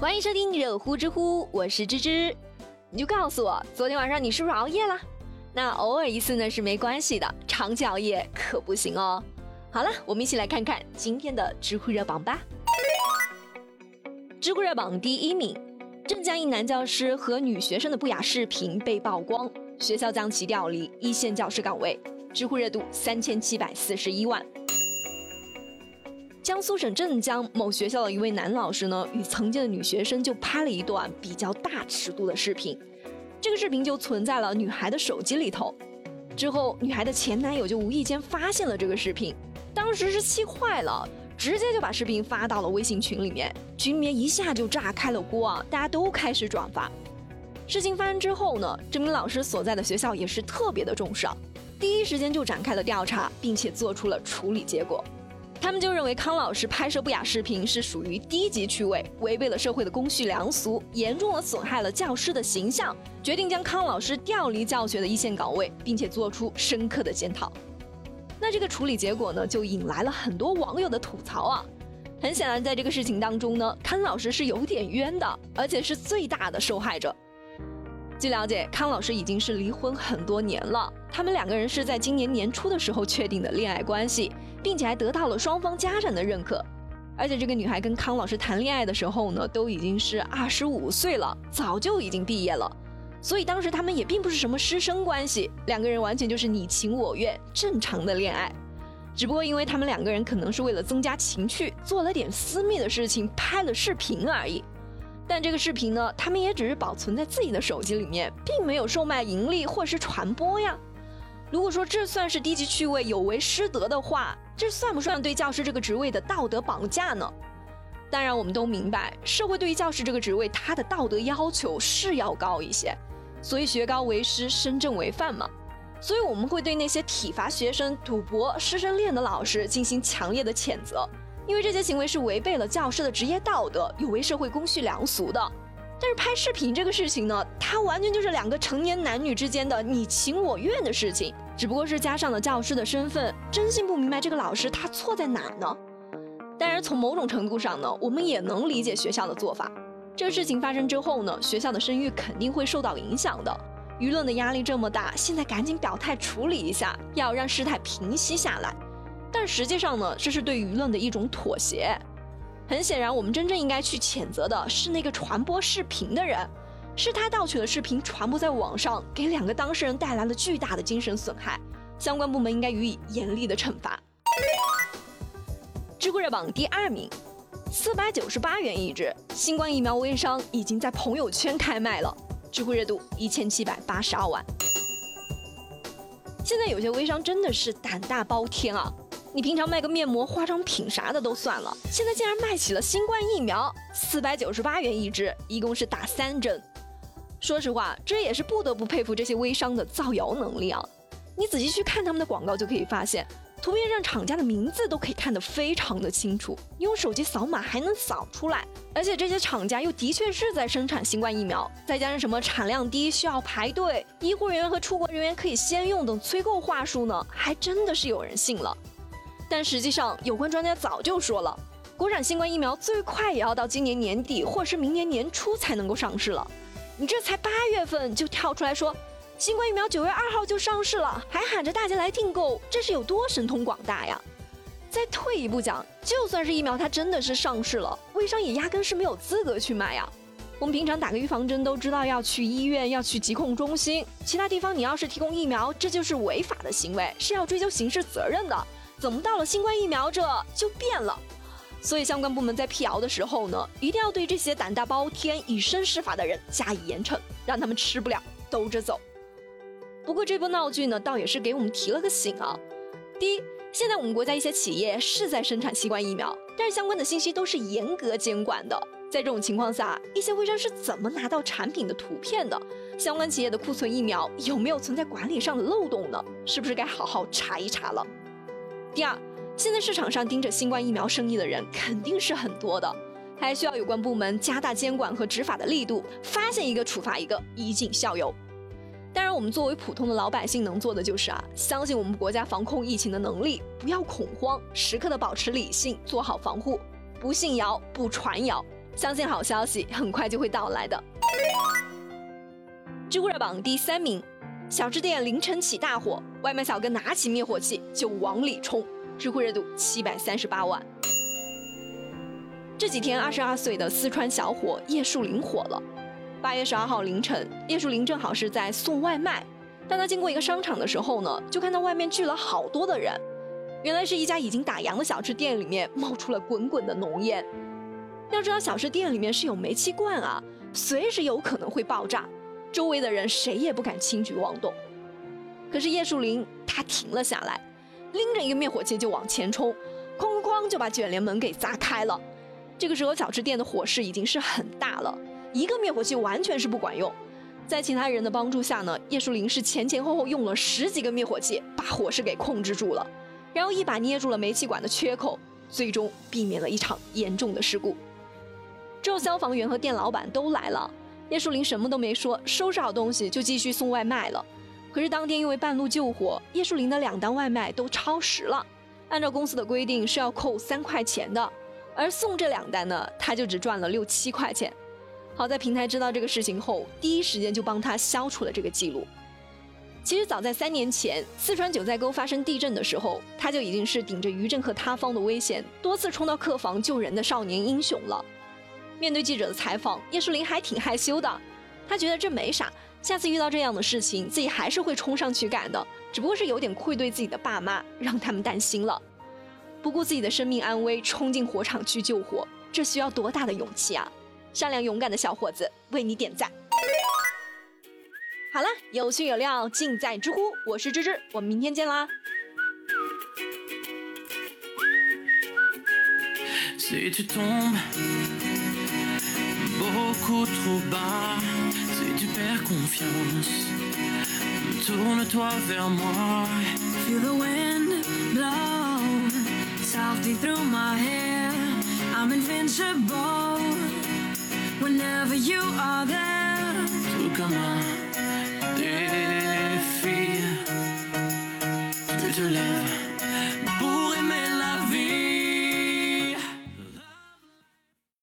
欢迎收听热乎知乎，我是芝芝。你就告诉我，昨天晚上你是不是熬夜了？那偶尔一次呢是没关系的，长期熬夜可不行哦。好了，我们一起来看看今天的知乎热榜吧。知乎热榜第一名，镇江一男教师和女学生的不雅视频被曝光，学校将其调离一线教师岗位，知乎热度三千七百四十一万。江苏省镇江某学校的一位男老师呢，与曾经的女学生就拍了一段比较大尺度的视频，这个视频就存在了女孩的手机里头。之后，女孩的前男友就无意间发现了这个视频，当时是气坏了，直接就把视频发到了微信群里面，群里面一下就炸开了锅啊，大家都开始转发。事情发生之后呢，这名老师所在的学校也是特别的重视，第一时间就展开了调查，并且做出了处理结果。他们就认为康老师拍摄不雅视频是属于低级趣味，违背了社会的公序良俗，严重的损害了教师的形象，决定将康老师调离教学的一线岗位，并且做出深刻的检讨。那这个处理结果呢，就引来了很多网友的吐槽啊。很 显然，在这个事情当中呢，康老师是有点冤的，而且是最大的受害者。据了解，康老师已经是离婚很多年了。他们两个人是在今年年初的时候确定的恋爱关系，并且还得到了双方家长的认可。而且这个女孩跟康老师谈恋爱的时候呢，都已经是二十五岁了，早就已经毕业了。所以当时他们也并不是什么师生关系，两个人完全就是你情我愿，正常的恋爱。只不过因为他们两个人可能是为了增加情趣，做了点私密的事情，拍了视频而已。但这个视频呢，他们也只是保存在自己的手机里面，并没有售卖盈利或是传播呀。如果说这算是低级趣味、有违师德的话，这算不算对教师这个职位的道德绑架呢？当然，我们都明白，社会对于教师这个职位，他的道德要求是要高一些，所以学高为师，身正为范嘛。所以我们会对那些体罚学生、赌博、师生恋的老师进行强烈的谴责。因为这些行为是违背了教师的职业道德，有违社会公序良俗的。但是拍视频这个事情呢，它完全就是两个成年男女之间的你情我愿的事情，只不过是加上了教师的身份，真心不明白这个老师他错在哪呢？当然，从某种程度上呢，我们也能理解学校的做法。这事情发生之后呢，学校的声誉肯定会受到影响的。舆论的压力这么大，现在赶紧表态处理一下，要让事态平息下来。但实际上呢，这是对舆论的一种妥协。很显然，我们真正应该去谴责的是那个传播视频的人，是他盗取了视频传播在网上，给两个当事人带来了巨大的精神损害。相关部门应该予以严厉的惩罚。知乎热榜第二名，四百九十八元一支新冠疫苗微商已经在朋友圈开卖了，知乎热度一千七百八十二万。现在有些微商真的是胆大包天啊！你平常卖个面膜、化妆品啥的都算了，现在竟然卖起了新冠疫苗，四百九十八元一支，一共是打三针。说实话，这也是不得不佩服这些微商的造谣能力啊！你仔细去看他们的广告，就可以发现，图片上厂家的名字都可以看得非常的清楚，用手机扫码还能扫出来。而且这些厂家又的确是在生产新冠疫苗，再加上什么产量低需要排队，医护人员和出国人员可以先用等催购话术呢，还真的是有人信了。但实际上，有关专家早就说了，国产新冠疫苗最快也要到今年年底或是明年年初才能够上市了。你这才八月份就跳出来说，新冠疫苗九月二号就上市了，还喊着大家来订购，这是有多神通广大呀？再退一步讲，就算是疫苗它真的是上市了，微商也压根是没有资格去卖呀。我们平常打个预防针都知道要去医院，要去疾控中心，其他地方你要是提供疫苗，这就是违法的行为，是要追究刑事责任的。怎么到了新冠疫苗这就变了？所以相关部门在辟谣的时候呢，一定要对这些胆大包天、以身试法的人加以严惩，让他们吃不了兜着走。不过这波闹剧呢，倒也是给我们提了个醒啊。第一，现在我们国家一些企业是在生产新冠疫苗，但是相关的信息都是严格监管的。在这种情况下，一些微商是怎么拿到产品的图片的？相关企业的库存疫苗有没有存在管理上的漏洞呢？是不是该好好查一查了？第二，现在市场上盯着新冠疫苗生意的人肯定是很多的，还需要有关部门加大监管和执法的力度，发现一个处罚一个，以儆效尤。当然，我们作为普通的老百姓能做的就是啊，相信我们国家防控疫情的能力，不要恐慌，时刻的保持理性，做好防护，不信谣，不传谣，相信好消息很快就会到来的。知乎热榜第三名，小吃店凌晨起大火，外卖小哥拿起灭火器就往里冲，知乎热度七百三十八万。这几天，二十二岁的四川小伙叶树林火了。八月十二号凌晨，叶树林正好是在送外卖，当他经过一个商场的时候呢，就看到外面聚了好多的人。原来是一家已经打烊的小吃店，里面冒出了滚滚的浓烟。要知道，小吃店里面是有煤气罐啊，随时有可能会爆炸。周围的人谁也不敢轻举妄动。可是叶树林他停了下来，拎着一个灭火器就往前冲，哐哐哐就把卷帘门给砸开了。这个时候，小吃店的火势已经是很大了，一个灭火器完全是不管用。在其他人的帮助下呢，叶树林是前前后后用了十几个灭火器，把火势给控制住了，然后一把捏住了煤气管的缺口，最终避免了一场严重的事故。之后，消防员和店老板都来了。叶树林什么都没说，收拾好东西就继续送外卖了。可是当天因为半路救火，叶树林的两单外卖都超时了。按照公司的规定是要扣三块钱的，而送这两单呢，他就只赚了六七块钱。好在平台知道这个事情后，第一时间就帮他消除了这个记录。其实早在三年前，四川九寨沟发生地震的时候，他就已经是顶着余震和塌方的危险，多次冲到客房救人的少年英雄了。面对记者的采访，叶树林还挺害羞的。他觉得这没啥，下次遇到这样的事情，自己还是会冲上去干的。只不过是有点愧对自己的爸妈，让他们担心了。不顾自己的生命安危，冲进火场去救火，这需要多大的勇气啊！善良勇敢的小伙子，为你点赞。好了，有趣有料尽在知乎，我是芝芝，我们明天见啦。Beaucoup trop bas, si tu perds confiance, tourne-toi vers moi. Feel the wind blow softly through my hair. I'm invincible whenever you are there. Tout comme un défi, tu te lèves.